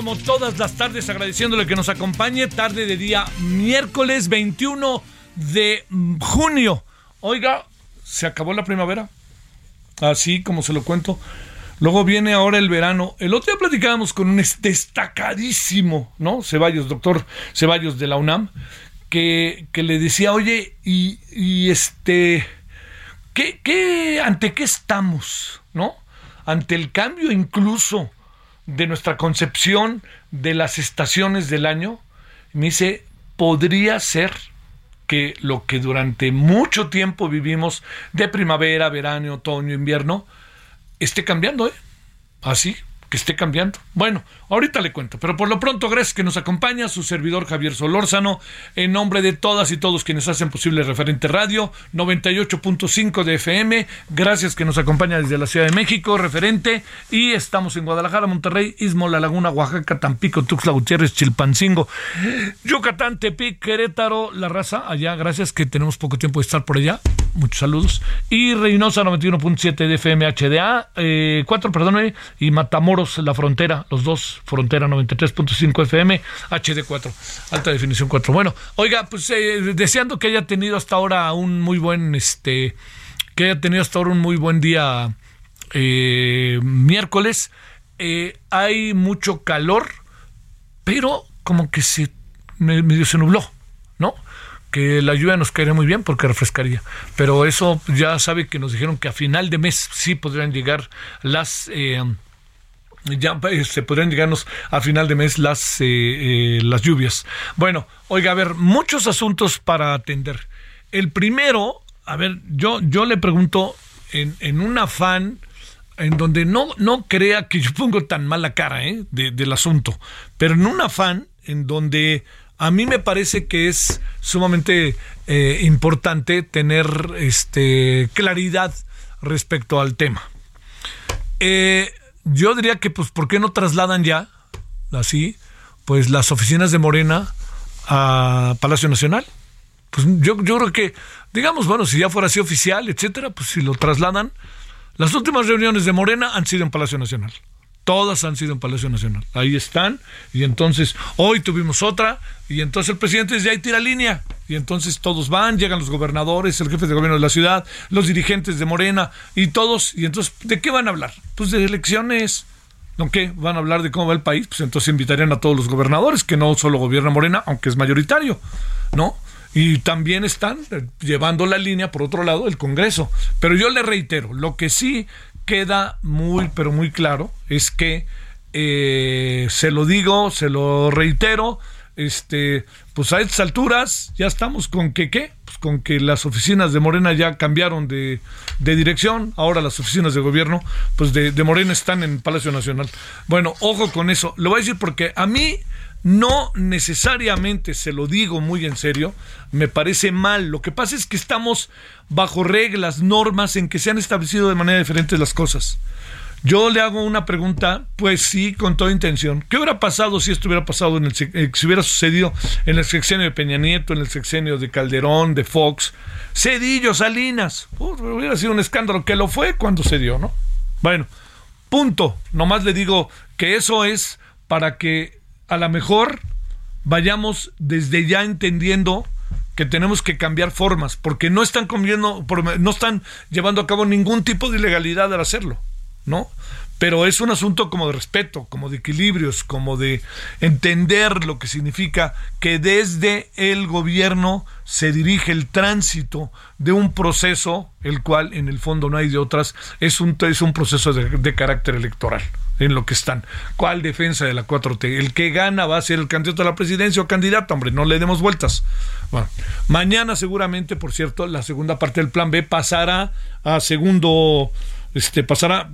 Como todas las tardes agradeciéndole que nos acompañe, tarde de día miércoles 21 de junio. Oiga, se acabó la primavera, así como se lo cuento. Luego viene ahora el verano. El otro día platicábamos con un es- destacadísimo, ¿no? Ceballos, doctor Ceballos de la UNAM, que, que le decía, oye, y, y este, ¿qué, qué, ante qué estamos, ¿no? Ante el cambio incluso de nuestra concepción de las estaciones del año, me dice, podría ser que lo que durante mucho tiempo vivimos de primavera, verano, otoño, invierno, esté cambiando, ¿eh? Así, que esté cambiando. Bueno, ahorita le cuento, pero por lo pronto, gracias que nos acompaña su servidor Javier Solórzano, en nombre de todas y todos quienes hacen posible Referente Radio, 98.5 de FM, gracias que nos acompaña desde la Ciudad de México, Referente, y estamos en Guadalajara, Monterrey, Istmo, La Laguna, Oaxaca, Tampico, Tuxtla Gutiérrez, Chilpancingo, Yucatán, Tepic, Querétaro, La Raza, allá, gracias que tenemos poco tiempo de estar por allá, muchos saludos, y Reynosa 91.7 de FM HDA, eh, 4, perdón, y Matamoros, La Frontera, los dos, Frontera 93.5 FM, HD4, alta definición 4. Bueno, oiga, pues eh, deseando que haya tenido hasta ahora un muy buen, este, que haya tenido hasta ahora un muy buen día eh, miércoles. Eh, hay mucho calor, pero como que se me- medio se nubló, ¿no? Que la lluvia nos caería muy bien porque refrescaría. Pero eso ya sabe que nos dijeron que a final de mes sí podrían llegar las ya eh, se podrían llegarnos a final de mes las, eh, eh, las lluvias. Bueno, oiga, a ver, muchos asuntos para atender. El primero, a ver, yo, yo le pregunto en, en un afán en donde no, no crea que yo pongo tan mala cara ¿eh? de- del asunto, pero en un afán en donde a mí me parece que es sumamente eh, importante tener este, claridad respecto al tema. Eh, yo diría que, pues, ¿por qué no trasladan ya, así, pues las oficinas de Morena a Palacio Nacional? Pues yo, yo creo que, digamos, bueno, si ya fuera así oficial, etcétera, pues si lo trasladan. Las últimas reuniones de Morena han sido en Palacio Nacional. Todas han sido en Palacio Nacional. Ahí están. Y entonces, hoy tuvimos otra. Y entonces el presidente desde ahí tira línea. Y entonces todos van, llegan los gobernadores, el jefe de gobierno de la ciudad, los dirigentes de Morena y todos. Y entonces, ¿de qué van a hablar? Pues de elecciones. ¿No qué? ¿Van a hablar de cómo va el país? Pues entonces invitarían a todos los gobernadores, que no solo gobierna Morena, aunque es mayoritario, ¿no? Y también están eh, llevando la línea, por otro lado, el Congreso. Pero yo le reitero, lo que sí queda muy, pero muy claro es que eh, se lo digo, se lo reitero, este, pues a estas alturas ya estamos con que qué, con que las oficinas de Morena ya cambiaron de, de dirección, ahora las oficinas de gobierno, pues de, de Morena están en Palacio Nacional. Bueno, ojo con eso, lo voy a decir porque a mí no necesariamente, se lo digo muy en serio, me parece mal. Lo que pasa es que estamos bajo reglas, normas en que se han establecido de manera diferente las cosas. Yo le hago una pregunta, pues sí, con toda intención. ¿Qué hubiera pasado si esto hubiera pasado en el eh, si hubiera sucedido en el sexenio de Peña Nieto, en el sexenio de Calderón, de Fox, Cedillo, Salinas? hubiera sido un escándalo que lo fue cuando se dio, ¿no? Bueno, punto. Nomás le digo que eso es para que a lo mejor vayamos desde ya entendiendo que tenemos que cambiar formas, porque no están no están llevando a cabo ningún tipo de ilegalidad al hacerlo. ¿No? Pero es un asunto como de respeto, como de equilibrios, como de entender lo que significa que desde el gobierno se dirige el tránsito de un proceso, el cual en el fondo no hay de otras, es un, es un proceso de, carácter electoral en lo que están. ¿Cuál defensa de la 4T? El que gana va a ser el candidato a la presidencia o candidato, hombre, no le demos vueltas. Bueno, mañana seguramente, por cierto, la segunda parte del plan B pasará a segundo este pasará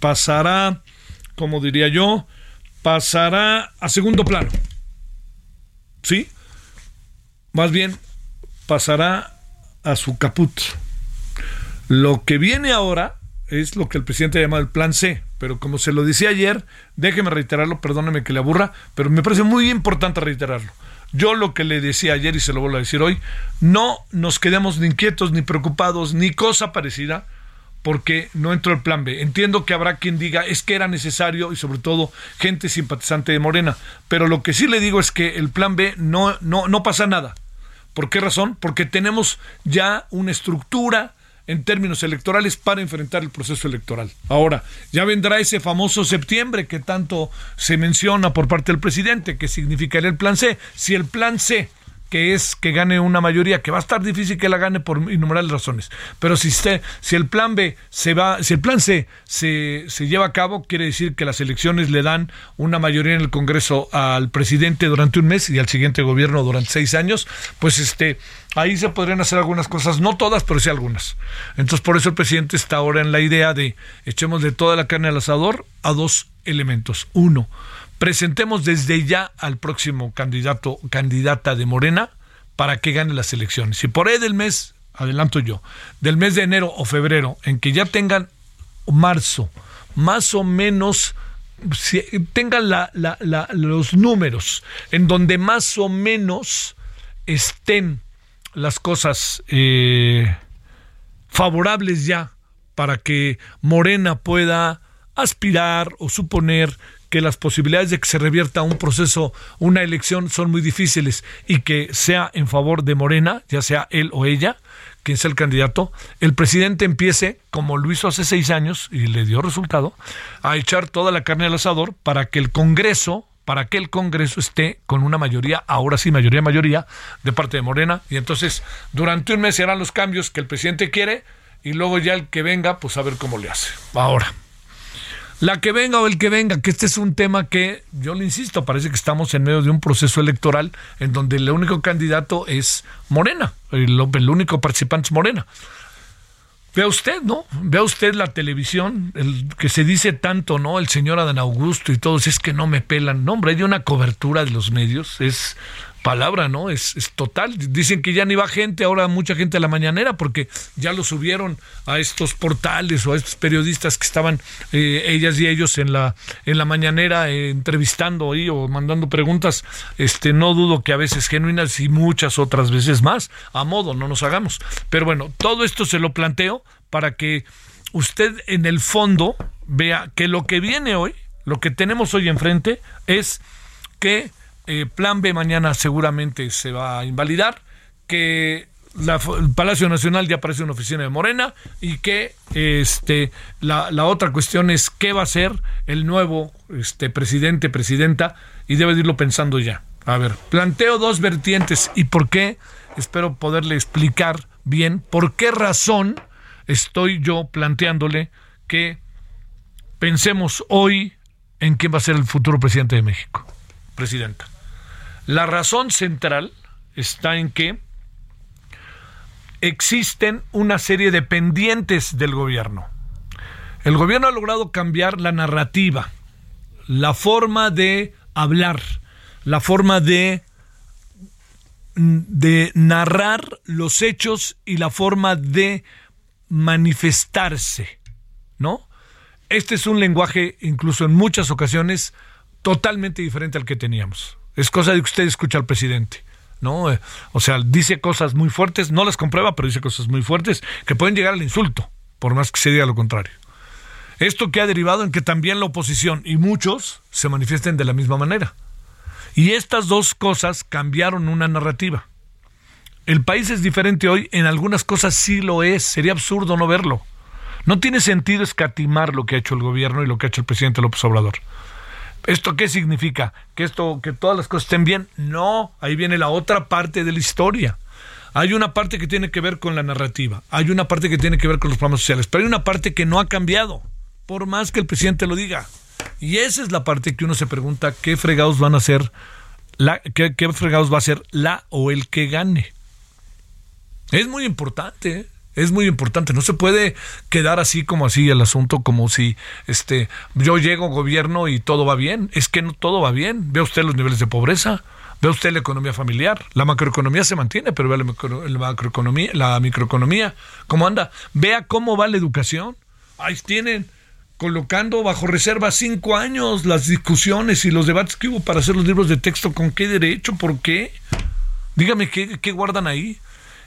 pasará como diría yo pasará a segundo plano. Sí más bien pasará a su caput. Lo que viene ahora es lo que el presidente ha llamado el plan C, pero como se lo decía ayer, déjeme reiterarlo, perdóneme que le aburra, pero me parece muy importante reiterarlo. Yo lo que le decía ayer y se lo vuelvo a decir hoy, no nos quedemos ni inquietos, ni preocupados, ni cosa parecida, porque no entró el plan B. Entiendo que habrá quien diga es que era necesario y sobre todo gente simpatizante de Morena, pero lo que sí le digo es que el plan B no, no, no pasa nada. ¿Por qué razón? Porque tenemos ya una estructura en términos electorales para enfrentar el proceso electoral. Ahora, ya vendrá ese famoso septiembre que tanto se menciona por parte del presidente, que significaría el plan C. Si el plan C que es que gane una mayoría, que va a estar difícil que la gane por innumerables razones. Pero si, usted, si el plan B se va, si el plan C se, se lleva a cabo, quiere decir que las elecciones le dan una mayoría en el Congreso al presidente durante un mes y al siguiente gobierno durante seis años, pues este ahí se podrían hacer algunas cosas, no todas, pero sí algunas. Entonces, por eso el presidente está ahora en la idea de echemos de toda la carne al asador a dos elementos. Uno, presentemos desde ya al próximo candidato candidata de Morena para que gane las elecciones. Y por ahí del mes, adelanto yo, del mes de enero o febrero, en que ya tengan marzo, más o menos tengan los números en donde más o menos estén las cosas eh, favorables ya para que Morena pueda aspirar o suponer que las posibilidades de que se revierta un proceso, una elección, son muy difíciles y que sea en favor de Morena, ya sea él o ella, quien sea el candidato, el presidente empiece, como lo hizo hace seis años y le dio resultado, a echar toda la carne al asador para que el Congreso, para que el Congreso esté con una mayoría, ahora sí, mayoría, mayoría, de parte de Morena, y entonces durante un mes se harán los cambios que el presidente quiere, y luego ya el que venga, pues a ver cómo le hace. Ahora. La que venga o el que venga, que este es un tema que, yo le insisto, parece que estamos en medio de un proceso electoral en donde el único candidato es Morena, el, único participante es Morena. Vea usted, ¿no? Vea usted la televisión, el que se dice tanto, ¿no? El señor Adán Augusto y todos, es que no me pelan. No, hombre, hay una cobertura de los medios, es palabra, ¿no? Es, es, total. Dicen que ya ni va gente, ahora mucha gente a la mañanera, porque ya lo subieron a estos portales o a estos periodistas que estaban eh, ellas y ellos en la, en la mañanera eh, entrevistando ahí o mandando preguntas. Este, no dudo que a veces genuinas y muchas otras veces más, a modo, no nos hagamos. Pero bueno, todo esto se lo planteo para que usted en el fondo vea que lo que viene hoy, lo que tenemos hoy enfrente, es que eh, plan B mañana seguramente se va a invalidar, que el Palacio Nacional ya parece una oficina de Morena y que este la, otra cuestión es qué va a ser el nuevo este presidente, presidenta y debe irlo pensando ya. A ver, planteo dos vertientes y por qué espero poderle explicar bien por qué razón estoy yo planteándole que pensemos hoy en quién va a ser el futuro presidente de México. Presidenta. La razón central está en que existen una serie de pendientes del gobierno. El gobierno ha logrado cambiar la narrativa, la forma de hablar, la forma de, de narrar los hechos y la forma de manifestarse, ¿no? este es un lenguaje, incluso en muchas ocasiones, totalmente diferente al que teníamos. Es cosa de que usted escucha al presidente. ¿no? Eh, o sea, dice cosas muy fuertes, no las comprueba, pero dice cosas muy fuertes que pueden llegar al insulto, por más que se diga lo contrario. Esto que ha derivado en que también la oposición y muchos se manifiesten de la misma manera. Y estas dos cosas cambiaron una narrativa. El país es diferente hoy, en algunas cosas sí lo es, sería absurdo no verlo. No tiene sentido escatimar lo que ha hecho el gobierno y lo que ha hecho el presidente López Obrador. ¿Esto qué significa? ¿Que esto, que todas las cosas estén bien? No, ahí viene la otra parte de la historia. Hay una parte que tiene que ver con la narrativa, hay una parte que tiene que ver con los programas sociales, pero hay una parte que no ha cambiado, por más que el presidente lo diga. Y esa es la parte que uno se pregunta qué fregados van a ser, la, qué, qué fregados va a ser la o el que gane. Es muy importante. ¿eh? Es muy importante, no se puede quedar así como así el asunto, como si este yo llego gobierno y todo va bien. Es que no todo va bien. Ve usted los niveles de pobreza, ve usted la economía familiar, la macroeconomía se mantiene, pero ve la, macroeconomía, la microeconomía, cómo anda. Vea cómo va la educación. Ahí tienen colocando bajo reserva cinco años las discusiones y los debates que hubo para hacer los libros de texto. ¿Con qué derecho? ¿Por qué? Dígame qué, qué guardan ahí.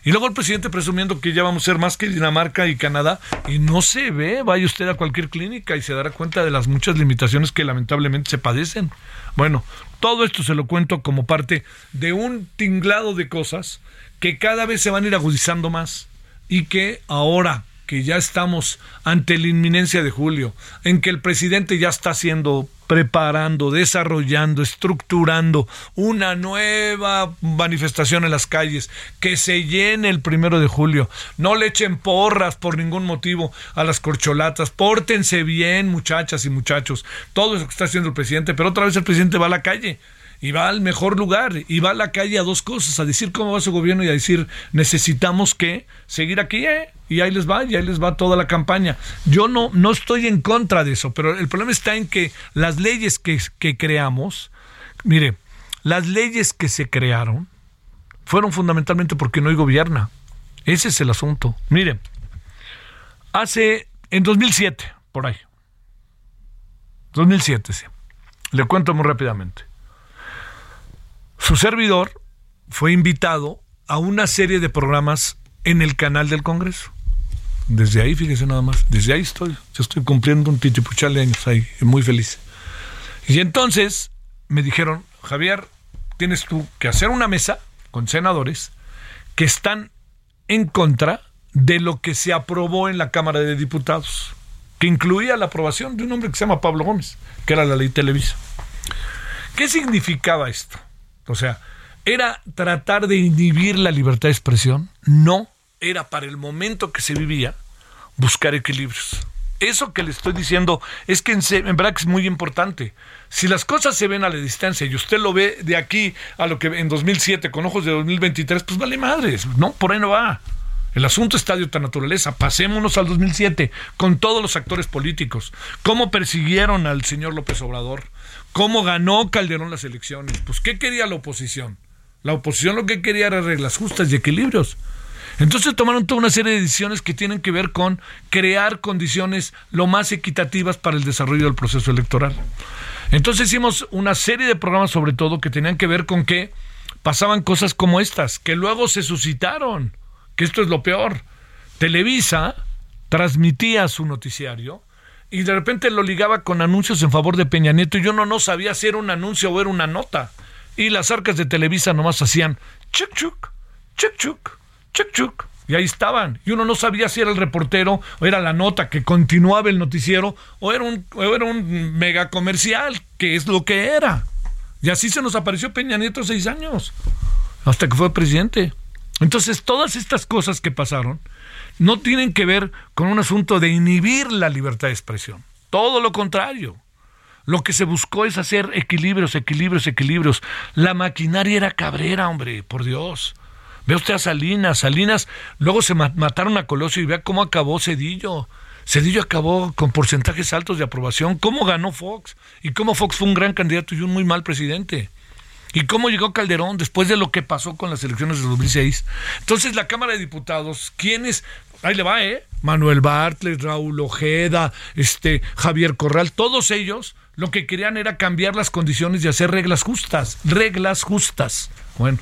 Y luego el presidente presumiendo que ya vamos a ser más que Dinamarca y Canadá y no se ve, vaya usted a cualquier clínica y se dará cuenta de las muchas limitaciones que lamentablemente se padecen. Bueno, todo esto se lo cuento como parte de un tinglado de cosas que cada vez se van a ir agudizando más y que ahora que ya estamos ante la inminencia de julio, en que el presidente ya está haciendo, preparando, desarrollando, estructurando una nueva manifestación en las calles, que se llene el primero de julio. No le echen porras por ningún motivo a las corcholatas. Pórtense bien, muchachas y muchachos. Todo eso que está haciendo el presidente, pero otra vez el presidente va a la calle y va al mejor lugar y va a la calle a dos cosas, a decir cómo va su gobierno y a decir necesitamos que seguir aquí, ¿eh? y ahí les va, y ahí les va toda la campaña. Yo no, no estoy en contra de eso, pero el problema está en que las leyes que, que creamos, mire, las leyes que se crearon fueron fundamentalmente porque no hay gobierna. Ese es el asunto. Mire, hace, en 2007, por ahí, 2007, sí. Le cuento muy rápidamente. Su servidor fue invitado a una serie de programas en el canal del Congreso. Desde ahí, fíjese nada más, desde ahí estoy. Yo estoy cumpliendo un titipuchal de años ahí, muy feliz. Y entonces me dijeron, Javier, tienes tú que hacer una mesa con senadores que están en contra de lo que se aprobó en la Cámara de Diputados, que incluía la aprobación de un hombre que se llama Pablo Gómez, que era la ley Televisa. ¿Qué significaba esto? O sea, ¿era tratar de inhibir la libertad de expresión? No, era para el momento que se vivía buscar equilibrios. Eso que le estoy diciendo es que en, verdad que es muy importante. Si las cosas se ven a la distancia y usted lo ve de aquí a lo que en 2007 con ojos de 2023, pues vale madres, ¿no? Por ahí no va. El asunto está de otra naturaleza. Pasémonos al 2007 con todos los actores políticos. ¿Cómo persiguieron al señor López Obrador? ¿Cómo ganó Calderón las elecciones? Pues ¿qué quería la oposición? La oposición lo que quería era reglas justas y equilibrios. Entonces tomaron toda una serie de decisiones que tienen que ver con crear condiciones lo más equitativas para el desarrollo del proceso electoral. Entonces hicimos una serie de programas sobre todo que tenían que ver con que pasaban cosas como estas, que luego se suscitaron, que esto es lo peor. Televisa transmitía su noticiario y de repente lo ligaba con anuncios en favor de Peña Nieto y yo no, no sabía si era un anuncio o era una nota. Y las arcas de Televisa nomás hacían chuc chuc, chuc chuc, chuc. Y ahí estaban. Y uno no sabía si era el reportero o era la nota que continuaba el noticiero o era un, o era un mega comercial, que es lo que era. Y así se nos apareció Peña Nieto seis años, hasta que fue presidente. Entonces, todas estas cosas que pasaron no tienen que ver con un asunto de inhibir la libertad de expresión. Todo lo contrario. Lo que se buscó es hacer equilibrios, equilibrios, equilibrios. La maquinaria era cabrera, hombre, por Dios. Ve usted a Salinas, Salinas, luego se mataron a Colosio y vea cómo acabó Cedillo. Cedillo acabó con porcentajes altos de aprobación. ¿Cómo ganó Fox? Y cómo Fox fue un gran candidato y un muy mal presidente. ¿Y cómo llegó Calderón después de lo que pasó con las elecciones de 2006? Entonces, la Cámara de Diputados, ¿quiénes ahí le va, ¿eh? Manuel Bartlett, Raúl Ojeda, este, Javier Corral, todos ellos lo que querían era cambiar las condiciones y hacer reglas justas, reglas justas. Bueno,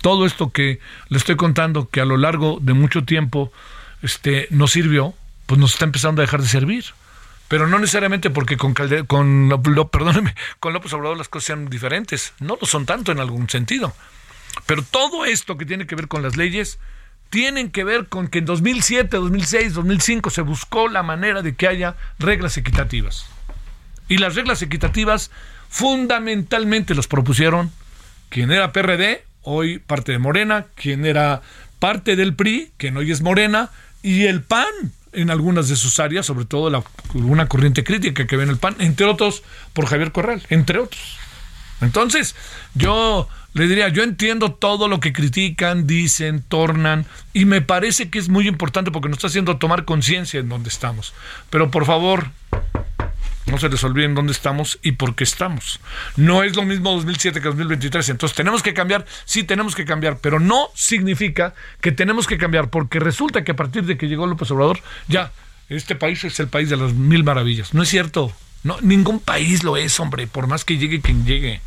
todo esto que le estoy contando, que a lo largo de mucho tiempo este, nos sirvió, pues nos está empezando a dejar de servir. Pero no necesariamente porque con, Calde con, perdóneme, con López Obrador las cosas sean diferentes. No lo son tanto en algún sentido. Pero todo esto que tiene que ver con las leyes tienen que ver con que en 2007, 2006, 2005 se buscó la manera de que haya reglas equitativas. Y las reglas equitativas fundamentalmente las propusieron quien era PRD, hoy parte de Morena, quien era parte del PRI, que hoy es Morena, y el PAN en algunas de sus áreas, sobre todo la, una corriente crítica que ve en el PAN, entre otros por Javier Corral, entre otros. Entonces, yo le diría, yo entiendo todo lo que critican, dicen, tornan, y me parece que es muy importante porque nos está haciendo tomar conciencia en dónde estamos. Pero por favor, no se les olviden dónde estamos y por qué estamos. No es lo mismo 2007 que 2023. Entonces tenemos que cambiar, sí tenemos que cambiar, pero no significa que tenemos que cambiar, porque resulta que a partir de que llegó López Obrador, ya, este país es el país de las mil maravillas. No es cierto. No, ningún país lo es, hombre, por más que llegue quien llegue.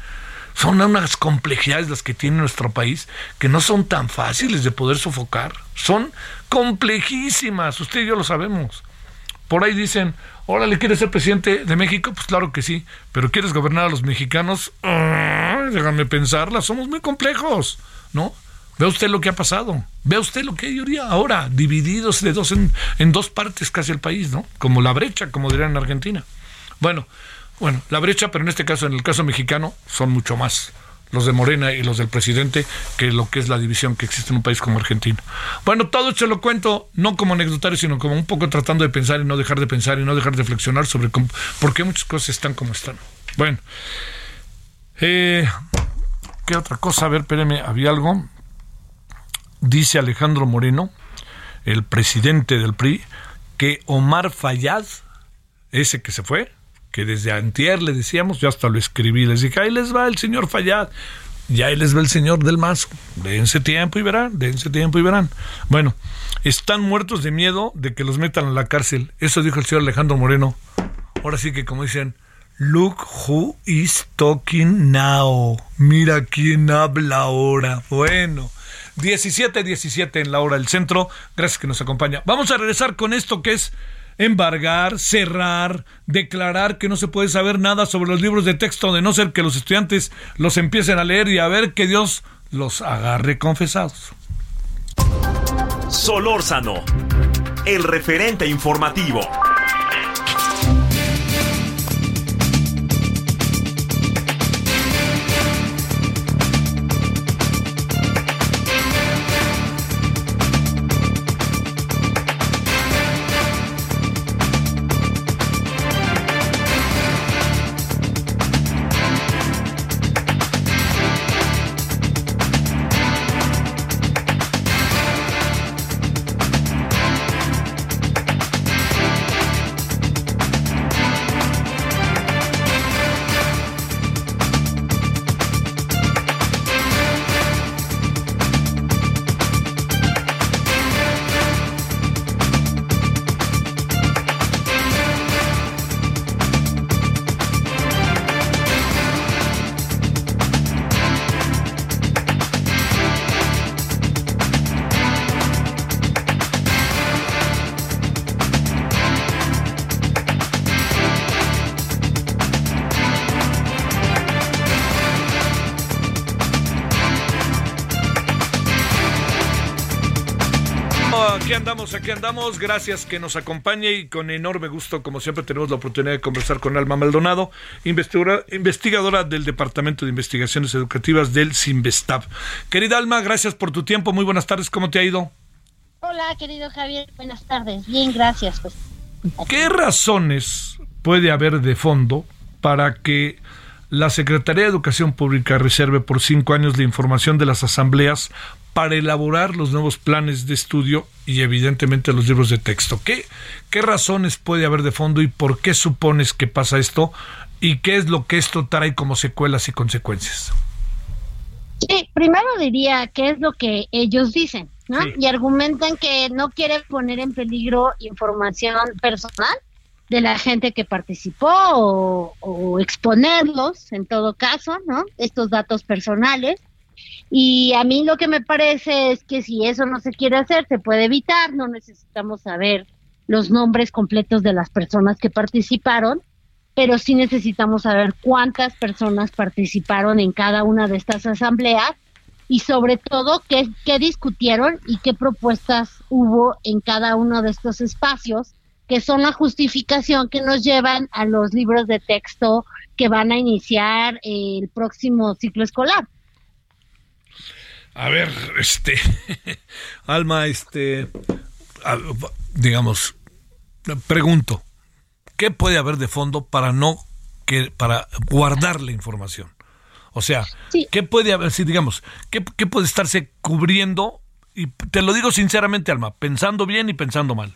Son unas complejidades las que tiene nuestro país que no son tan fáciles de poder sofocar. Son complejísimas, usted y yo lo sabemos. Por ahí dicen, órale, ¿quieres ser presidente de México? Pues claro que sí, pero ¿quieres gobernar a los mexicanos? déjame pensarla, somos muy complejos, ¿no? Vea usted lo que ha pasado, vea usted lo que hay ahora, divididos de dos en, en dos partes casi el país, ¿no? Como la brecha, como dirían en Argentina. Bueno, bueno, la brecha, pero en este caso, en el caso mexicano, son mucho más los de Morena y los del presidente que lo que es la división que existe en un país como Argentina. Bueno, todo esto lo cuento no como anecdotario, sino como un poco tratando de pensar y no dejar de pensar y no dejar de reflexionar sobre por qué muchas cosas están como están. Bueno, eh, ¿qué otra cosa? A ver, espéreme, había algo. Dice Alejandro Moreno, el presidente del PRI, que Omar Fayad, ese que se fue, que desde antier le decíamos, yo hasta lo escribí, les dije, ahí les va el señor Fallad, ya ahí les va el señor del Mazo, dense tiempo y verán, dense tiempo y verán. Bueno, están muertos de miedo de que los metan a la cárcel, eso dijo el señor Alejandro Moreno. Ahora sí que como dicen, Look who is talking now. Mira quién habla ahora. Bueno, 17, 17 en la hora del centro. Gracias que nos acompaña. Vamos a regresar con esto que es embargar, cerrar, declarar que no se puede saber nada sobre los libros de texto de no ser que los estudiantes los empiecen a leer y a ver que Dios los agarre confesados. Solórzano, el referente informativo. Andamos, aquí andamos. Gracias que nos acompañe y con enorme gusto, como siempre, tenemos la oportunidad de conversar con Alma Maldonado, investigadora, investigadora del Departamento de Investigaciones Educativas del CIMBESTAB. Querida Alma, gracias por tu tiempo. Muy buenas tardes. ¿Cómo te ha ido? Hola, querido Javier. Buenas tardes. Bien, gracias. Pues. ¿Qué razones puede haber de fondo para que la Secretaría de Educación Pública reserve por cinco años la información de las asambleas para elaborar los nuevos planes de estudio y evidentemente los libros de texto. ¿Qué, ¿Qué razones puede haber de fondo y por qué supones que pasa esto y qué es lo que esto trae como secuelas y consecuencias? Sí, primero diría qué es lo que ellos dicen. ¿no? Y argumentan que no quieren poner en peligro información personal de la gente que participó o, o, exponerlos, en todo caso, ¿no? Estos datos personales. Y a mí lo que me parece es que si eso no se quiere hacer, se puede evitar, no necesitamos saber los nombres completos de las personas que participaron, pero sí necesitamos saber cuántas personas participaron en cada una de estas asambleas y sobre todo qué, qué discutieron y qué propuestas hubo en cada uno de estos espacios que son la justificación que nos llevan a los libros de texto que van a iniciar el próximo ciclo escolar. A ver, este, Alma, este, digamos, pregunto, ¿qué puede haber de fondo para no que para guardar la información? O sea, ¿qué puede haber, si digamos, ¿qué, qué puede estarse cubriendo? Y te lo digo sinceramente, Alma, pensando bien y pensando mal.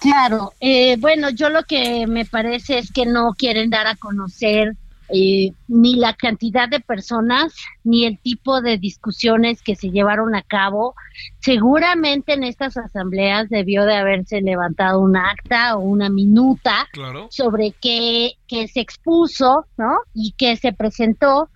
Claro, eh, bueno, yo lo que me parece es que no quieren dar a conocer eh, ni la cantidad de personas ni el tipo de discusiones que se llevaron a cabo. Seguramente en estas asambleas debió de haberse levantado un acta o una minuta sobre qué, qué se expuso, ¿no? Y qué se presentó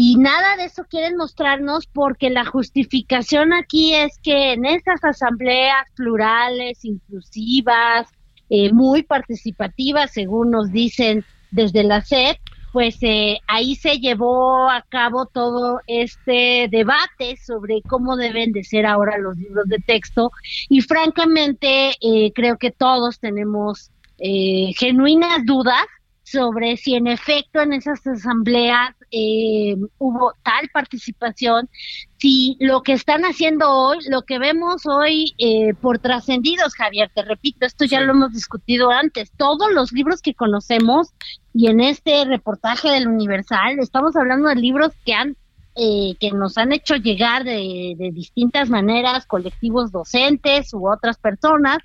y nada de eso quieren mostrarnos porque la justificación aquí es que en esas asambleas plurales, inclusivas, eh, muy participativas, según nos dicen desde la SED, pues eh, ahí se llevó a cabo todo este debate sobre cómo deben de ser ahora los libros de texto. Y francamente eh, creo que todos tenemos genuinas dudas sobre si en efecto en esas asambleas eh, hubo tal participación, si lo que están haciendo hoy, lo que vemos hoy eh, por trascendidos, Javier, te repito, esto ya lo hemos discutido antes, todos los libros que conocemos y en este reportaje del Universal estamos hablando de libros que han eh, que nos han hecho llegar de, de distintas maneras, colectivos docentes u otras personas,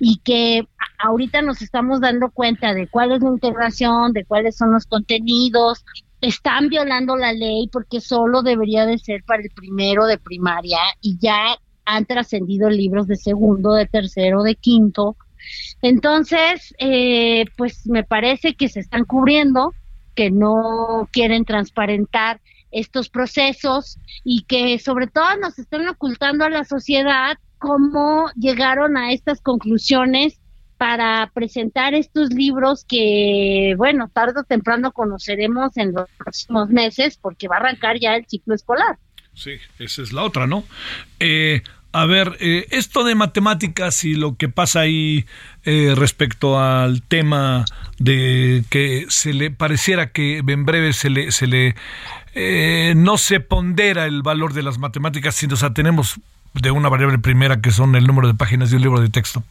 y que ahorita nos estamos dando cuenta de cuál es la integración, de cuáles son los contenidos, están violando la ley porque solo debería de ser para el primero de primaria y ya han trascendido libros de segundo, de tercero, de quinto. Entonces, eh, pues me parece que se están cubriendo, que no quieren transparentar estos procesos y que sobre todo nos están ocultando a la sociedad cómo llegaron a estas conclusiones para presentar estos libros que, bueno, tarde o temprano conoceremos en los próximos meses porque va a arrancar ya el ciclo escolar. Sí, esa es la otra, ¿no? Eh, a ver, eh, esto de matemáticas y lo que pasa ahí eh, respecto al tema de que se le pareciera que en breve se le, se le no se pondera el valor de las matemáticas, sino o sea, tenemos de una variable primera que son el número de páginas de un libro de texto.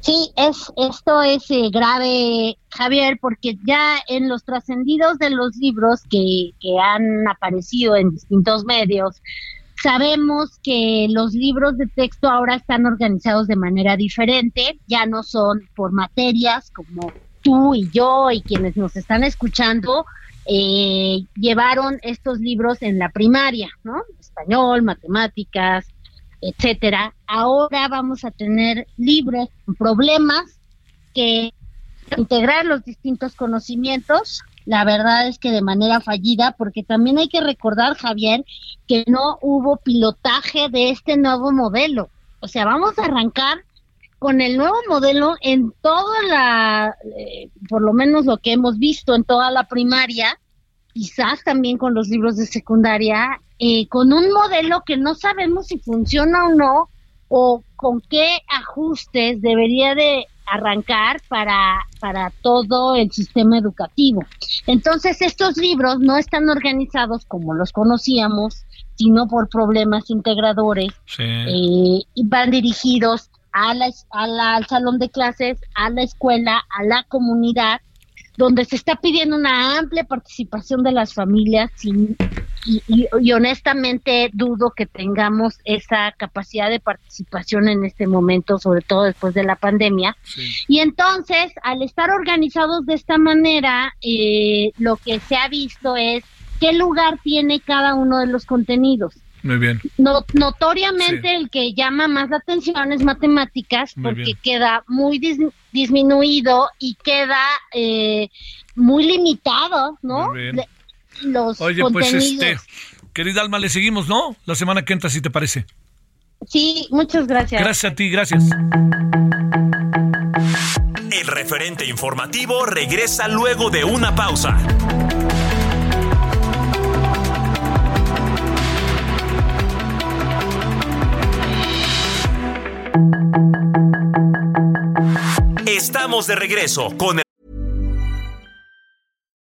Sí, es, esto es eh, grave, Javier, porque ya en los trascendidos de los libros que, que han aparecido en distintos medios, sabemos que los libros de texto ahora están organizados de manera diferente, ya no son por materias como tú y yo y quienes nos están escuchando, eh, llevaron estos libros en la primaria, ¿no? Español, matemáticas, etcétera, ahora vamos a tener libros problemas que integrar los distintos conocimientos. La verdad es que de manera fallida, porque también hay que recordar, Javier, que no hubo pilotaje de este nuevo modelo. O sea, vamos a arrancar con el nuevo modelo en toda la, eh, por lo menos lo que hemos visto en toda la primaria, quizás también con los libros de secundaria, eh, con un modelo que no sabemos si funciona o no, o con qué ajustes debería de arrancar para, para todo el sistema educativo. Entonces, estos libros no están organizados como los conocíamos, sino por problemas integradores, eh, y van dirigidos a la, al salón de clases, a la escuela, a la comunidad, donde se está pidiendo una amplia participación de las familias y, y, honestamente dudo que tengamos esa capacidad de participación en este momento, sobre todo después de la pandemia. Y entonces, al estar organizados de esta manera, eh, lo que se ha visto es qué lugar tiene cada uno de los contenidos. Muy bien. notoriamente el que llama más la atención es matemáticas porque queda muy disminuido y queda eh, muy limitado, ¿no? Los Oye, pues este, querida Alma, le seguimos, ¿no? La semana que entra, si te parece. Sí, muchas gracias. Gracias a ti, gracias. El referente informativo regresa luego de una pausa. Estamos de regreso con el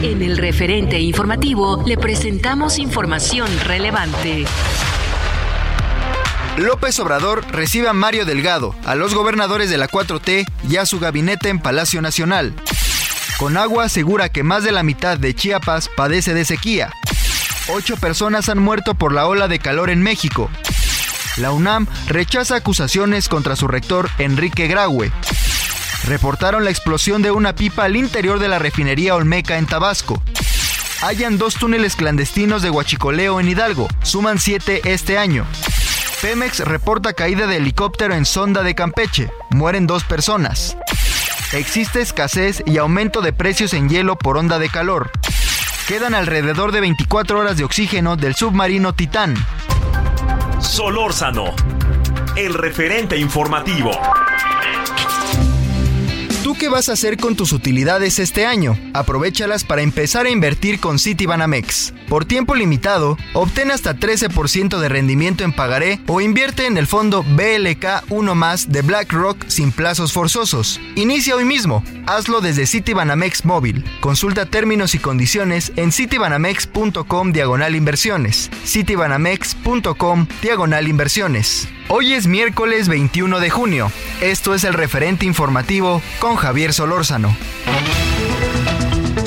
En el referente informativo le presentamos información relevante. López Obrador recibe a Mario Delgado, a los gobernadores de la 4T y a su gabinete en Palacio Nacional. Conagua asegura que más de la mitad de Chiapas padece de sequía. Ocho personas han muerto por la ola de calor en México. La UNAM rechaza acusaciones contra su rector Enrique Graue reportaron la explosión de una pipa al interior de la refinería Olmeca en Tabasco. Hayan dos túneles clandestinos de Huachicoleo en Hidalgo, suman siete este año. Pemex reporta caída de helicóptero en Sonda de Campeche, mueren dos personas. Existe escasez y aumento de precios en hielo por onda de calor. Quedan alrededor de 24 horas de oxígeno del submarino Titán. Solórzano, el referente informativo. ¿Tú qué vas a hacer con tus utilidades este año? Aprovechalas para empezar a invertir con Citibanamex. Por tiempo limitado, obtén hasta 13% de rendimiento en pagaré o invierte en el fondo BLK 1 más de BlackRock sin plazos forzosos. Inicia hoy mismo. Hazlo desde Citibanamex móvil. Consulta términos y condiciones en citibanamex.com diagonal inversiones. citibanamex.com diagonal inversiones. Hoy es miércoles 21 de junio. Esto es el referente informativo con Javier Solórzano.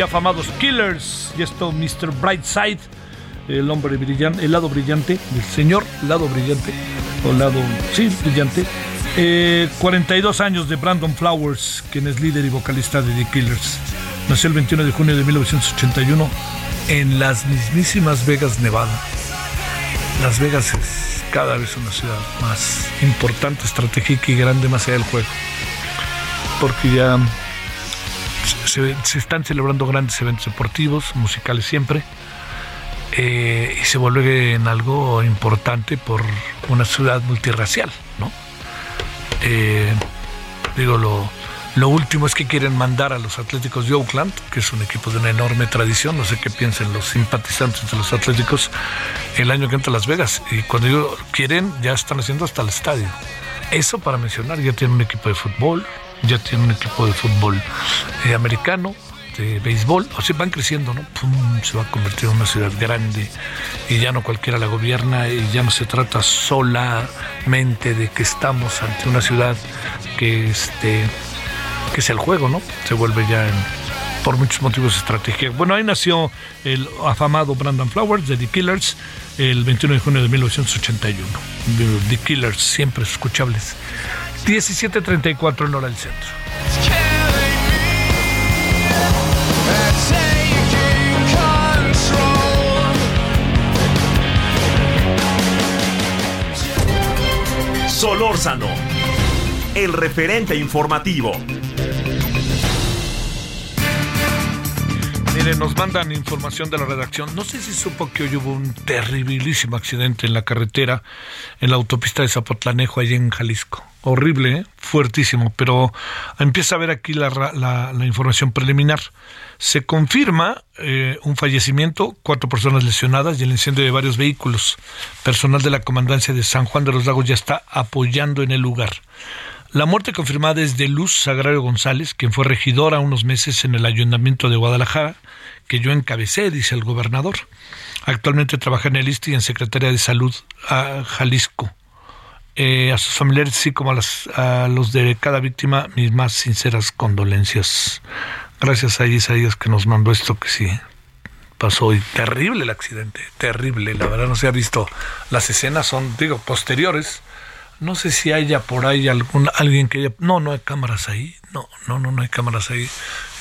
Afamados Killers y esto Mr. Brightside, el hombre brillante, el lado brillante, el señor lado brillante, o lado, sí, brillante. 42 eh, años de Brandon Flowers, quien es líder y vocalista de The Killers. Nació el 21 de junio de 1981 en las mismísimas Vegas, Nevada. Las Vegas es cada vez una ciudad más importante, estratégica y grande más allá del juego. Porque ya se, están celebrando grandes eventos deportivos, musicales siempre, eh, y se vuelve en algo importante por una ciudad multirracial, ¿no? Eh, digo, lo, lo último es que quieren mandar a los Atléticos de Oakland, que es un equipo de una enorme tradición, no sé qué piensen los simpatizantes de los Atléticos, el año que entra a Las Vegas. Y cuando digo quieren, ya están haciendo hasta el estadio. Eso para mencionar, ya tienen un equipo de fútbol, ya tiene un equipo de fútbol eh, americano, de béisbol, o sea, van creciendo, ¿no? se va a convertir en una ciudad grande y ya no cualquiera la gobierna y ya no se trata solamente de que estamos ante una ciudad que, este, que es el juego, ¿no? Se vuelve ya por muchos motivos estrategia. Bueno, ahí nació el afamado Brandon Flowers de The Killers el 21 de junio de 1981. The Killers, siempre escuchables. 17.34 en hora del centro. Solórzano, el referente informativo. Mire, nos mandan información de la redacción. No sé si supo que hoy hubo un terribilísimo accidente en la carretera, en la autopista de Zapotlanejo, allí en Jalisco. Horrible, ¿eh? fuertísimo, pero empieza a ver aquí la, la, información preliminar. Se confirma eh, un fallecimiento, cuatro personas lesionadas y el incendio de varios vehículos. Personal de la comandancia de San Juan de los Lagos ya está apoyando en el lugar. La muerte confirmada es de Luz Sagrario González, quien fue regidora unos meses en el Ayuntamiento de Guadalajara, que yo encabecé, dice el gobernador. Actualmente trabaja en el ISTI y en Secretaría de Salud a Jalisco. Eh, a sus familiares, así como a, los de cada víctima, mis más sinceras condolencias. Gracias a Isaías que nos mandó esto que sí pasó y terrible el accidente, terrible, la verdad no se ha visto. Las escenas son, digo, posteriores no sé si haya por ahí algún, alguien que haya... No, no hay cámaras ahí. No, no, no, no hay cámaras ahí.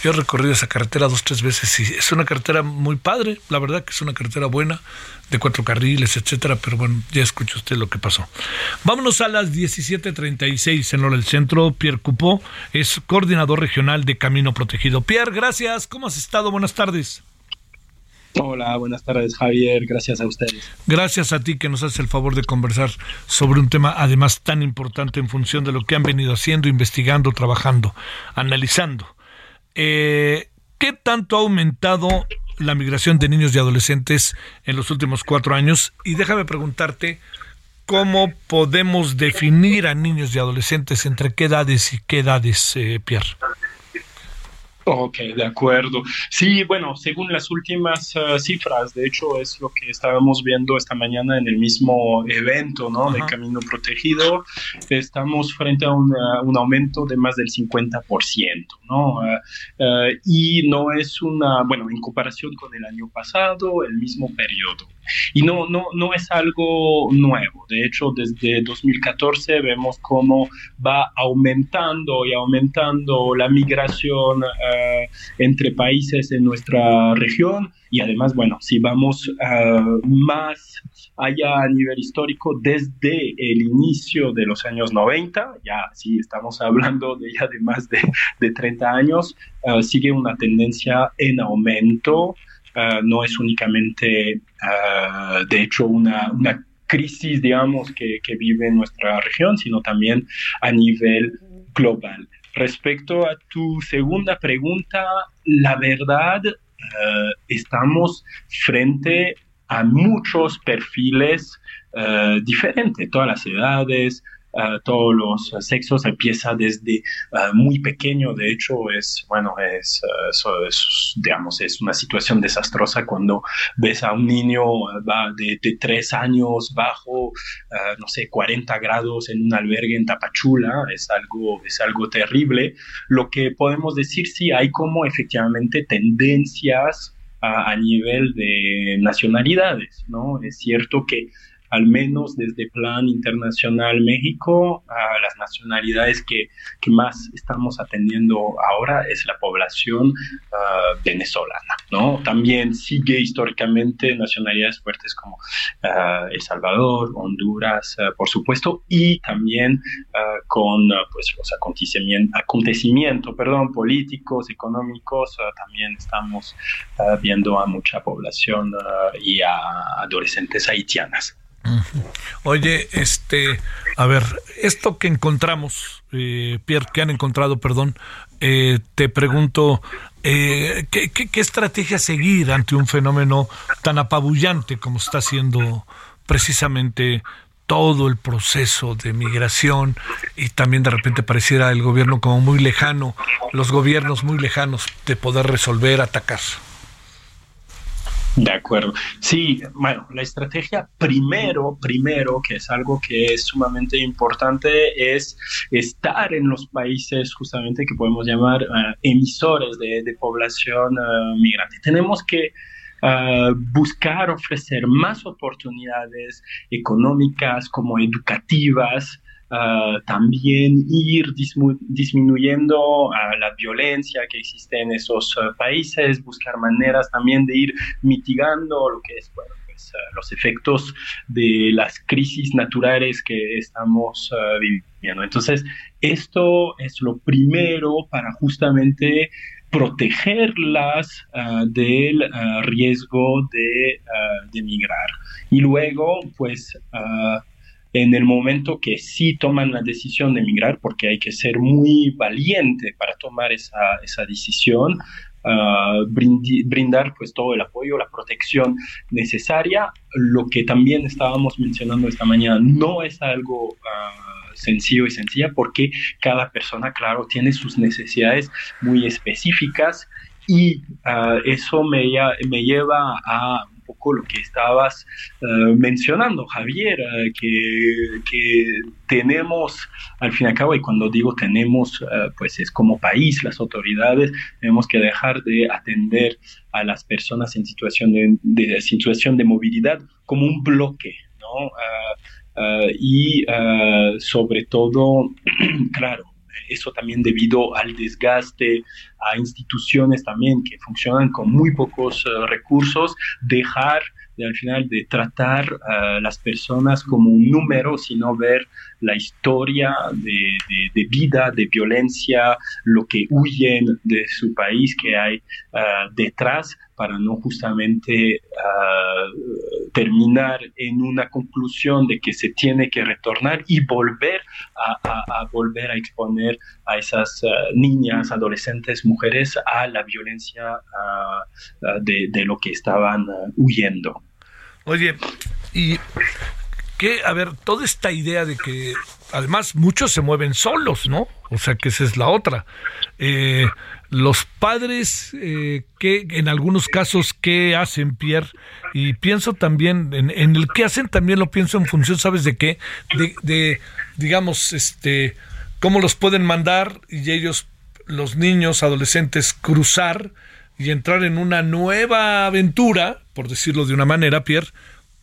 Yo he recorrido esa carretera dos, tres veces y es una carretera muy padre. La verdad que es una carretera buena, de cuatro carriles, etcétera. Pero bueno, ya escuchó usted lo que pasó. Vámonos a las 17.36 en hora del centro. Pierre Cupó es coordinador regional de Camino Protegido. Pierre, gracias. ¿Cómo has estado? Buenas tardes. Hola, buenas tardes Javier, gracias a ustedes. Gracias a ti que nos hace el favor de conversar sobre un tema además tan importante en función de lo que han venido haciendo, investigando, trabajando, analizando. Eh, ¿Qué tanto ha aumentado la migración de niños y adolescentes en los últimos cuatro años? Y déjame preguntarte, ¿cómo podemos definir a niños y adolescentes entre qué edades y qué edades, eh, Pierre? Ok, de acuerdo. Sí, bueno, según las últimas eh, cifras, de hecho es lo que estábamos viendo esta mañana en el mismo evento, ¿no? De Camino Protegido, estamos frente a un aumento de más del 50%, ¿no? Eh, eh, y no es una, bueno, en comparación con el año pasado, el mismo periodo. Y no, no, no es algo nuevo. De hecho, desde 2014 vemos cómo va aumentando y aumentando la migración eh, entre países en nuestra región. Y además, bueno, si vamos eh, más allá a nivel histórico, desde el inicio de los años 90, ya sí estamos hablando de ya de más de, de 30 años, eh, sigue una tendencia en aumento. No es únicamente, eh, de hecho, una, crisis, digamos, que, vive en nuestra región, sino también a nivel global. Respecto a tu segunda pregunta, la verdad, eh, estamos frente a muchos perfiles diferentes, todas las edades, todos los sexos, empieza desde eh, muy pequeño, de hecho es, bueno, es, eh, digamos, es una situación desastrosa cuando ves a un niño eh, va de, de tres años bajo, no sé, 40 grados en un albergue en Tapachula, es algo, es algo terrible. Lo que podemos decir, sí, hay como efectivamente tendencias a, a nivel de nacionalidades, ¿no? Es cierto que al menos desde plan internacional México, las nacionalidades que, más estamos atendiendo ahora es la población ah, venezolana, ¿no? También sigue históricamente nacionalidades fuertes como uh, El Salvador, Honduras, ah, por supuesto, y también con pues, los acontecimientos, acontecimientos perdón, políticos, económicos, también estamos viendo a mucha población y a adolescentes haitianas. Oye, este, a ver, esto que encontramos, eh, Pierre, que han encontrado, perdón, eh, te pregunto, eh, ¿qué, qué, estrategia seguir ante un fenómeno tan apabullante como está siendo precisamente todo el proceso de migración y también de repente pareciera el gobierno como muy lejano, los gobiernos muy lejanos de poder resolver, atacar. De acuerdo. Sí, bueno, la estrategia primero, primero, que es algo que es sumamente importante, es estar en los países justamente que podemos llamar eh, emisores de, población eh, migrante. Tenemos que eh, buscar ofrecer más oportunidades económicas como educativas, Ah, también ir disminuyendo la violencia que existe en esos ah, países, buscar maneras también de ir mitigando lo que es pues, los efectos de las crisis naturales que estamos viviendo. Entonces, esto es lo primero para justamente protegerlas del riesgo de, de, migrar. Y luego, pues, en el momento que sí toman la decisión de emigrar, porque hay que ser muy valiente para tomar esa, esa decisión, uh, brindar pues todo el apoyo, la protección necesaria. Lo que también estábamos mencionando esta mañana no es algo... Uh, sencillo y sencilla porque cada persona, claro, tiene sus necesidades muy específicas y uh, eso me, me lleva a poco lo que estabas eh, mencionando, Javier, eh, que, tenemos, al fin y al cabo, y cuando digo tenemos, eh, pues es como país, las autoridades, tenemos que dejar de atender a las personas en situación de, situación de movilidad como un bloque, ¿no? y sobre todo, claro, eso también debido al desgaste, a instituciones también que funcionan con muy pocos eh, recursos, dejar al final de tratar a las personas como un número, sino ver la historia de, vida, de violencia, lo que huyen de su país que hay ah, detrás para no justamente ah, terminar en una conclusión de que se tiene que retornar y volver a, volver a exponer a esas ah, niñas, adolescentes, mujeres a la violencia de, lo que estaban huyendo. Oye, y que, a ver, toda esta idea de que además muchos se mueven solos, ¿no? O sea que esa es la otra. Eh, los padres, eh, que en algunos casos, ¿qué hacen, Pierre? Y pienso también, en, el que hacen también lo pienso en función, ¿sabes de qué? De, de, digamos, este, cómo los pueden mandar y ellos, los niños, adolescentes, cruzar y entrar en una nueva aventura, por decirlo de una manera, Pierre,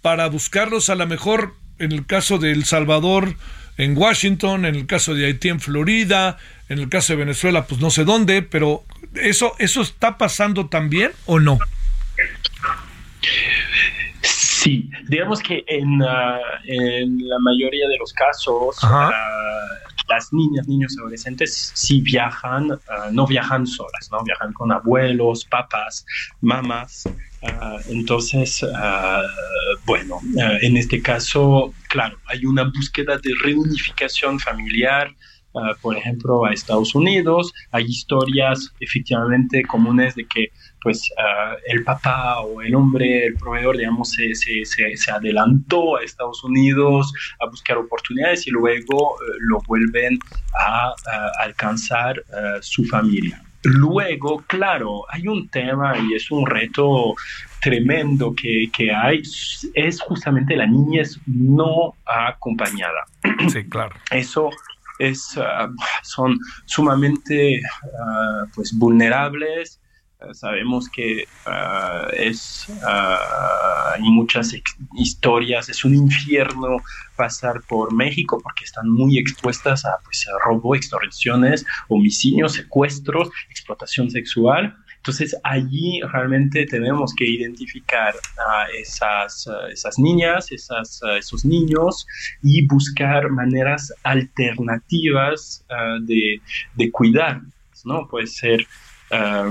para buscarlos a lo mejor en el caso de El Salvador en Washington, en el caso de Haití en Florida, en el caso de Venezuela, pues no sé dónde, pero eso eso está pasando también o no? Sí, digamos que en, ah, en la mayoría de los casos las niñas, niños, adolescentes sí viajan, ah, no viajan solas, no viajan con abuelos, papás, mamás. entonces, bueno, en este caso, claro, hay una búsqueda de reunificación familiar, por ejemplo, a Estados Unidos. Hay historias efectivamente comunes de que pues ah, el papá o el hombre, el proveedor, digamos, se, se, se, adelantó a Estados Unidos a buscar oportunidades y luego eh, lo vuelven a, alcanzar eh, su familia. Luego, claro, hay un tema y es un reto tremendo que, que, hay, es justamente la niñez no acompañada. Sí, claro. Eso es, ah, son sumamente ah, pues vulnerables. Ah, sabemos que es, hay muchas historias, es un infierno pasar por México porque están muy expuestas a pues, robo, extorsiones, homicidios, secuestros, explotación sexual. Entonces allí realmente tenemos que identificar a esas, esas niñas, esas, esos niños y buscar maneras alternativas ah, de, de cuidar, ¿no? Puede ser... Ah,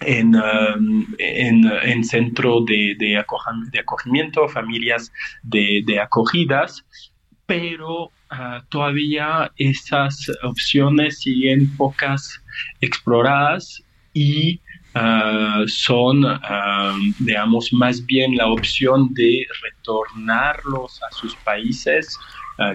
en, ah, en, en, centro de, de, acogimiento, familias de, de acogidas, pero todavía esas opciones siguen pocas exploradas y son, digamos, más bien la opción de retornarlos a sus países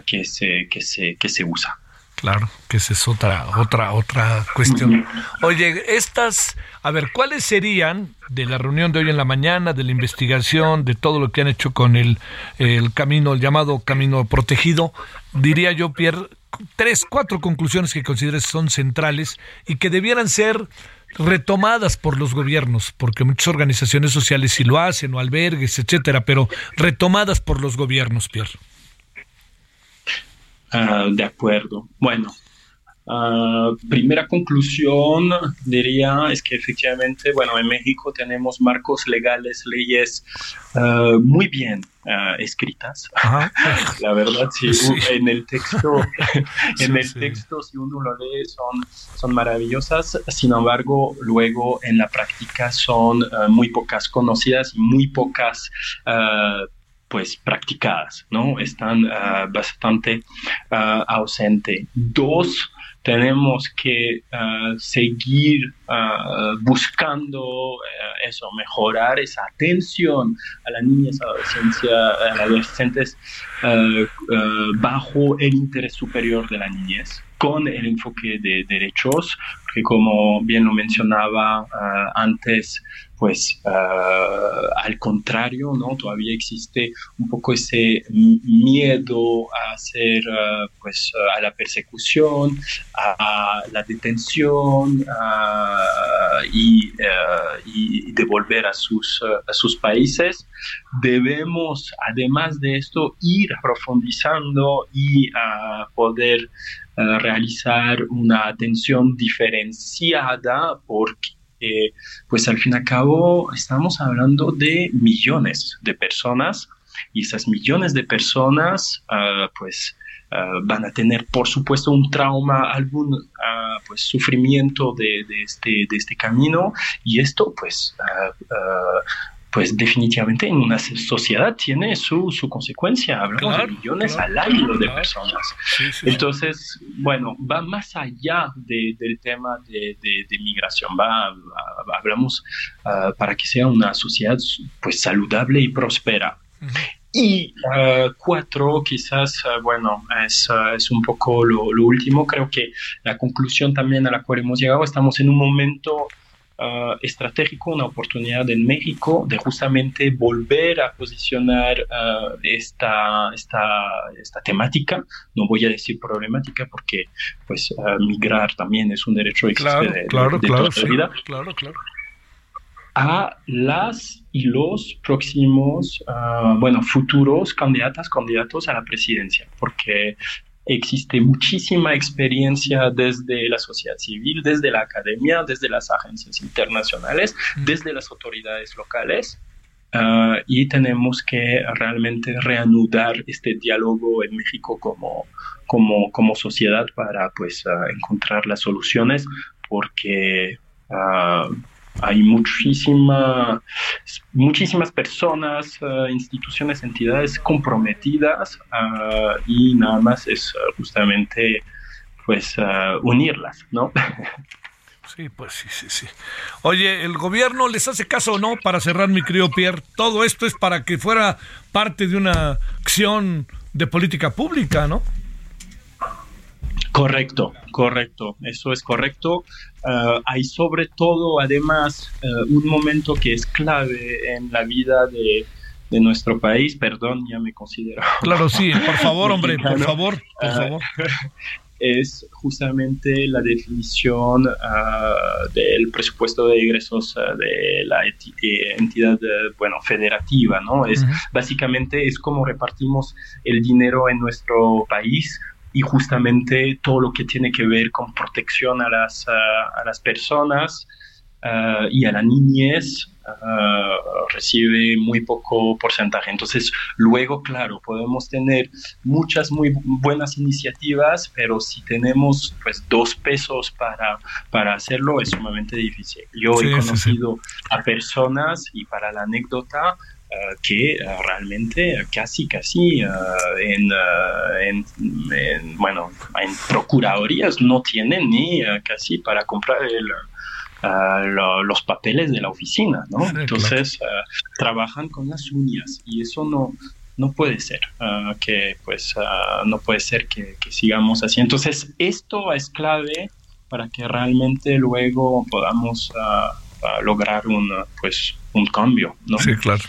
que, se, que, se, que se usa. Claro, que esa es otra, otra, otra cuestión. Oye, estas, a ver, ¿cuáles serían de la reunión de hoy en la mañana, de la investigación, de todo lo que han hecho con el, el camino, el llamado camino protegido? Diría yo, Pierre, tres, cuatro conclusiones que consideres son centrales y que debieran ser retomadas por los gobiernos, porque muchas organizaciones sociales sí lo hacen, o albergues, etcétera, pero retomadas por los gobiernos, Pierre. Ah, de acuerdo. Bueno, ah, primera conclusión diría es que efectivamente, bueno, en México tenemos marcos legales, leyes ah, muy bien escritas. La verdad, sí, en el texto, en el texto, si uno lo lee, son, son maravillosas. Sin embargo, luego en la práctica son muy pocas conocidas y muy pocas pues practicadas, ¿no? Están ah, bastante uh, ausente. Dos, tenemos que ah, seguir buscando eso, mejorar esa atención a las niñas, a los adolescentes bajo el interés superior de la niñez con el enfoque de derechos, que como bien lo mencionaba antes, pues ah, al contrario, ¿no? Todavía existe un poco ese miedo a hacer, ah, pues, a la persecución, a, la detención y, y, devolver a sus, a sus países. Debemos, además de esto, ir profundizando y poder realizar una atención diferenciada porque pues al fin y al cabo estamos hablando de millones de personas y esas millones de personas ah, pues ah, van a tener por supuesto un trauma, algún ah, pues sufrimiento de, este, de este camino y esto pues pues definitivamente en una sociedad tiene su, su consecuencia. Hablamos de millones al año de personas. Entonces, bueno, va más allá del tema de, de, migración. Va, hablamos ah, para que sea una sociedad pues saludable y próspera. Y ah, cuatro, quizás, ah, bueno, es, es un poco lo, lo, último. Creo que la conclusión también a la cual hemos llegado, estamos en un momento uh, estratégico, una oportunidad en México de justamente volver a posicionar uh, esta, esta, esta temática. No voy a decir problemática porque pues uh, migrar también es un derecho claro, de, claro, de claro, toda la vida. Claro, claro. A las y los próximos, bueno, futuros candidatas, candidatos a la presidencia, porque existe muchísima experiencia desde la sociedad civil, desde la academia, desde las agencias internacionales, desde las autoridades locales. Ah, y tenemos que realmente reanudar este diálogo en México como, como, como sociedad para pues, ah, encontrar las soluciones porque uh, hay muchísima, muchísimas personas, eh, instituciones, entidades comprometidas eh, y nada más es eh, justamente pues unirlas, ¿no? Sí, pues sí, sí, sí. Oye, ¿el gobierno les hace caso o no para cerrar, mi querido Pierre? Todo esto es para que fuera parte de una acción de política pública, ¿no? Correcto, correcto, eso es correcto. Uh, hay sobre todo, además, uh, un momento que es clave en la vida de, de, nuestro país. Perdón, ya me considero. Claro, sí, por favor, hombre, por favor, por uh, favor. es justamente la definición del presupuesto de ingresos de la entidad bueno federativa no es básicamente es como repartimos el dinero en nuestro país y justamente todo lo que tiene que ver con protección a las, a las personas uh, y a la niñez uh, recibe muy poco porcentaje. Entonces, luego, claro, podemos tener muchas muy buenas iniciativas, pero si tenemos pues dos pesos para, para hacerlo, es sumamente difícil. Yo sí, he conocido sí, sí. a personas y para la anécdota, que uh, realmente casi casi uh, en, en, en, bueno en procuradurías no tienen ni casi para comprar el los papeles de la oficina, ¿no? Entonces trabajan con las uñas y eso no, no puede ser, que pues no puede ser que, que, sigamos así. Entonces esto es clave para que realmente luego podamos lograr un, pues, un cambio, ¿no? Sí, claro.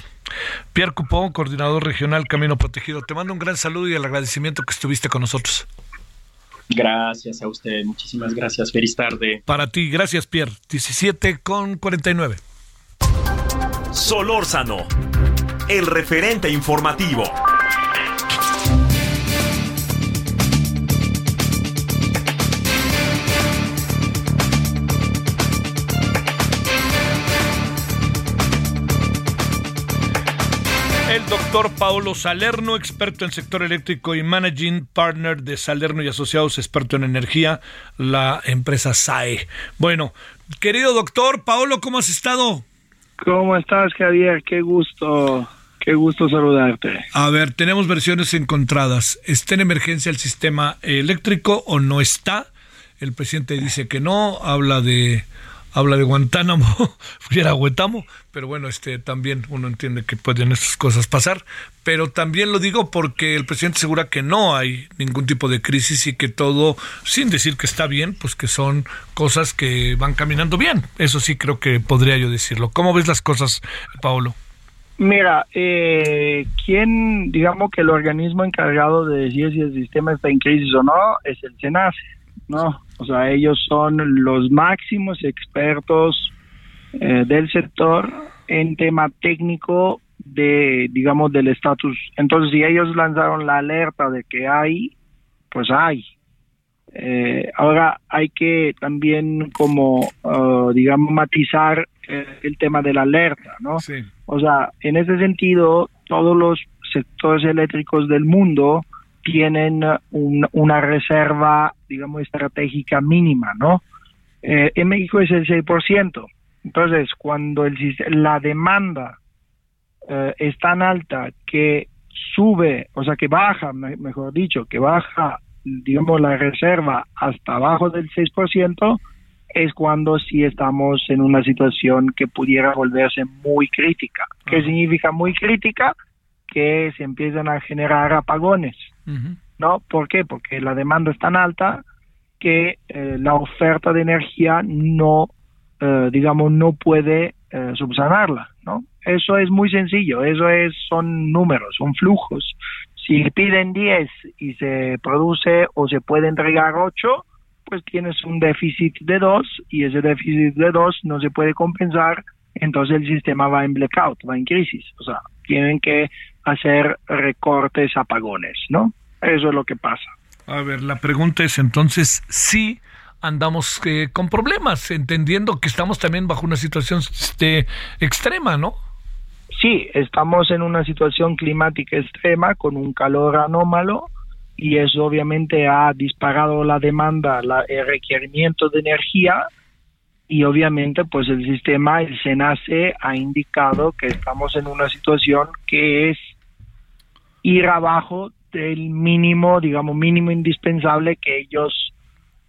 Pierre Cupón, coordinador regional Camino Protegido. Te mando un gran saludo y el agradecimiento que estuviste con nosotros. Gracias a usted, muchísimas gracias. Feliz tarde. Para ti, gracias Pierre. 17 con 49. Solórzano, el referente informativo. El doctor Paolo Salerno, experto en sector eléctrico y managing partner de Salerno y Asociados, experto en energía, la empresa SAE. Bueno, querido doctor Paolo, ¿cómo has estado? ¿Cómo estás, Javier? Qué gusto, qué gusto saludarte. A ver, tenemos versiones encontradas. ¿Está en emergencia el sistema eléctrico o no está? El presidente dice que no, habla de habla de Guantánamo, fuera Huetamo, pero bueno, este también uno entiende que pueden estas cosas pasar, pero también lo digo porque el presidente asegura que no hay ningún tipo de crisis y que todo, sin decir que está bien, pues que son cosas que van caminando bien. Eso sí creo que podría yo decirlo. ¿Cómo ves las cosas, Paolo? Mira, eh, quien, digamos que el organismo encargado de decir si el sistema está en crisis o no es el SENACE, ¿no? O sea, ellos son los máximos expertos eh, del sector en tema técnico de, digamos, del estatus. Entonces, si ellos lanzaron la alerta de que hay, pues hay. Eh, ahora hay que también como, uh, digamos, matizar eh, el tema de la alerta, ¿no? O sea, en ese sentido, todos los sectores eléctricos del mundo tienen una reserva, digamos, estratégica mínima, ¿no? Eh, en México es el 6%. Entonces, cuando el, la demanda eh, es tan alta que sube, o sea, que baja, mejor dicho, que baja, digamos, la reserva hasta abajo del 6%, es cuando sí estamos en una situación que pudiera volverse muy crítica. ¿Qué significa muy crítica? Que se empiezan a generar apagones. ¿No? ¿Por qué? Porque la demanda es tan alta que eh, la oferta de energía no, eh, digamos, no puede eh, subsanarla, ¿no? Eso es muy sencillo, eso es, son números, son flujos. Si piden 10 y se produce o se puede entregar 8, pues tienes un déficit de 2 y ese déficit de 2 no se puede compensar, entonces el sistema va en blackout, va en crisis. O sea, tienen que hacer recortes, apagones, ¿no? Eso es lo que pasa. A ver, la pregunta es entonces si andamos eh, con problemas, entendiendo que estamos también bajo una situación este, extrema, ¿no? Sí, estamos en una situación climática extrema con un calor anómalo y eso obviamente ha disparado la demanda, la, el requerimiento de energía y obviamente pues el sistema, el SENACE ha indicado que estamos en una situación que es ir abajo del mínimo, digamos, mínimo indispensable que ellos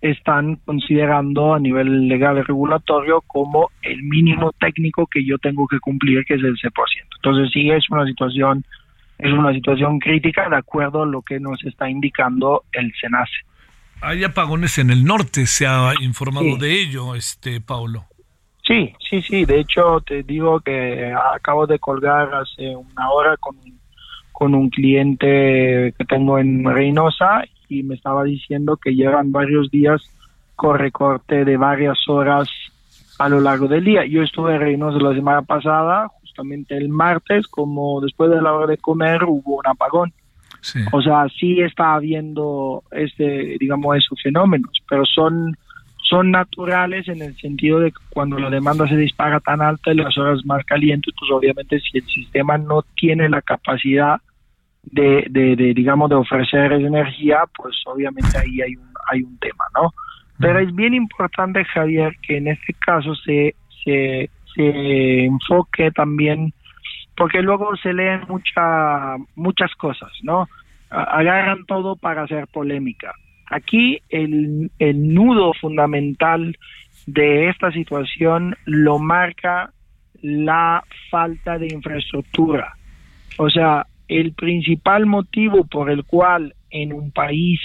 están considerando a nivel legal y regulatorio como el mínimo técnico que yo tengo que cumplir, que es el 6%. Entonces sí es una situación es una situación crítica de acuerdo a lo que nos está indicando el SENACE. Hay apagones en el norte, se ha informado de ello, este Paulo. Sí, sí, sí. De hecho, te digo que acabo de colgar hace una hora con un con un cliente que tengo en Reynosa y me estaba diciendo que llevan varios días con recorte de varias horas a lo largo del día. Yo estuve en Reynosa la semana pasada, justamente el martes, como después de la hora de comer hubo un apagón. O sea, sí está habiendo este, digamos, esos fenómenos, pero son son naturales en el sentido de que cuando la demanda se dispara tan alta y las horas más calientes, pues obviamente si el sistema no tiene la capacidad de, de, digamos, de ofrecer energía, pues obviamente ahí hay un, hay un tema, ¿no? Pero es bien importante, Javier, que en este caso se, se, se enfoque también, porque luego se leen mucha, muchas cosas, ¿no? Agarran todo para hacer polémica. Aquí el, el nudo fundamental de esta situación lo marca la falta de infraestructura. O sea, el principal motivo por el cual en un país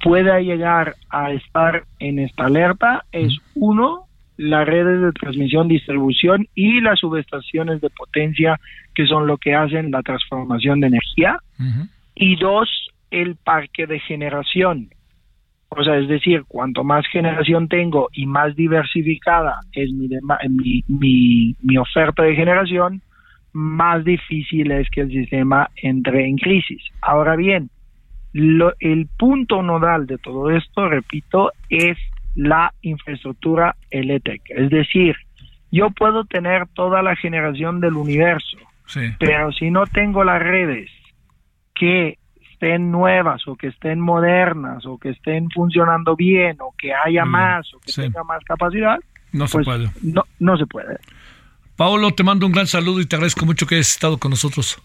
pueda llegar a estar en esta alerta es uno, las redes de transmisión, distribución y las subestaciones de potencia que son lo que hacen la transformación de energía. Y dos, el parque de generación. O sea, es decir, cuanto más generación tengo y más diversificada es mi, mi, mi, oferta de generación, más difícil es que el sistema entre en crisis. Ahora bien, lo, el punto nodal de todo esto, repito, es la infraestructura eléctrica. Es decir, yo puedo tener toda la generación del universo, pero si no tengo las redes que estén nuevas o que estén modernas o que estén funcionando bien o que haya más o que tenga más capacidad, no se pues puede. No, no se puede. Paolo, te mando un gran saludo y te agradezco mucho que hayas estado con nosotros.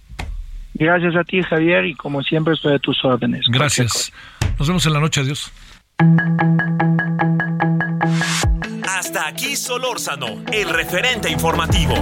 Gracias a ti, Javier, y como siempre estoy a tus órdenes. Gracias. Nos vemos en la noche. Adiós. Hasta aquí Solórzano, el referente informativo.